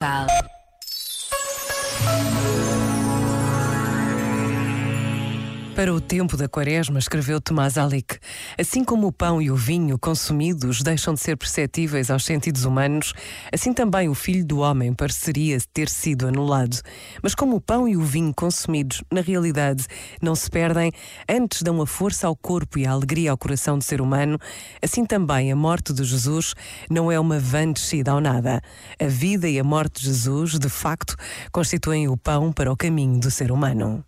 Wow. Para o tempo da quaresma, escreveu Tomás Alic, assim como o pão e o vinho consumidos deixam de ser perceptíveis aos sentidos humanos, assim também o Filho do Homem pareceria ter sido anulado. Mas como o pão e o vinho consumidos, na realidade, não se perdem, antes dão a força ao corpo e a alegria ao coração do ser humano, assim também a morte de Jesus não é uma vã descida ao nada. A vida e a morte de Jesus, de facto, constituem o pão para o caminho do ser humano.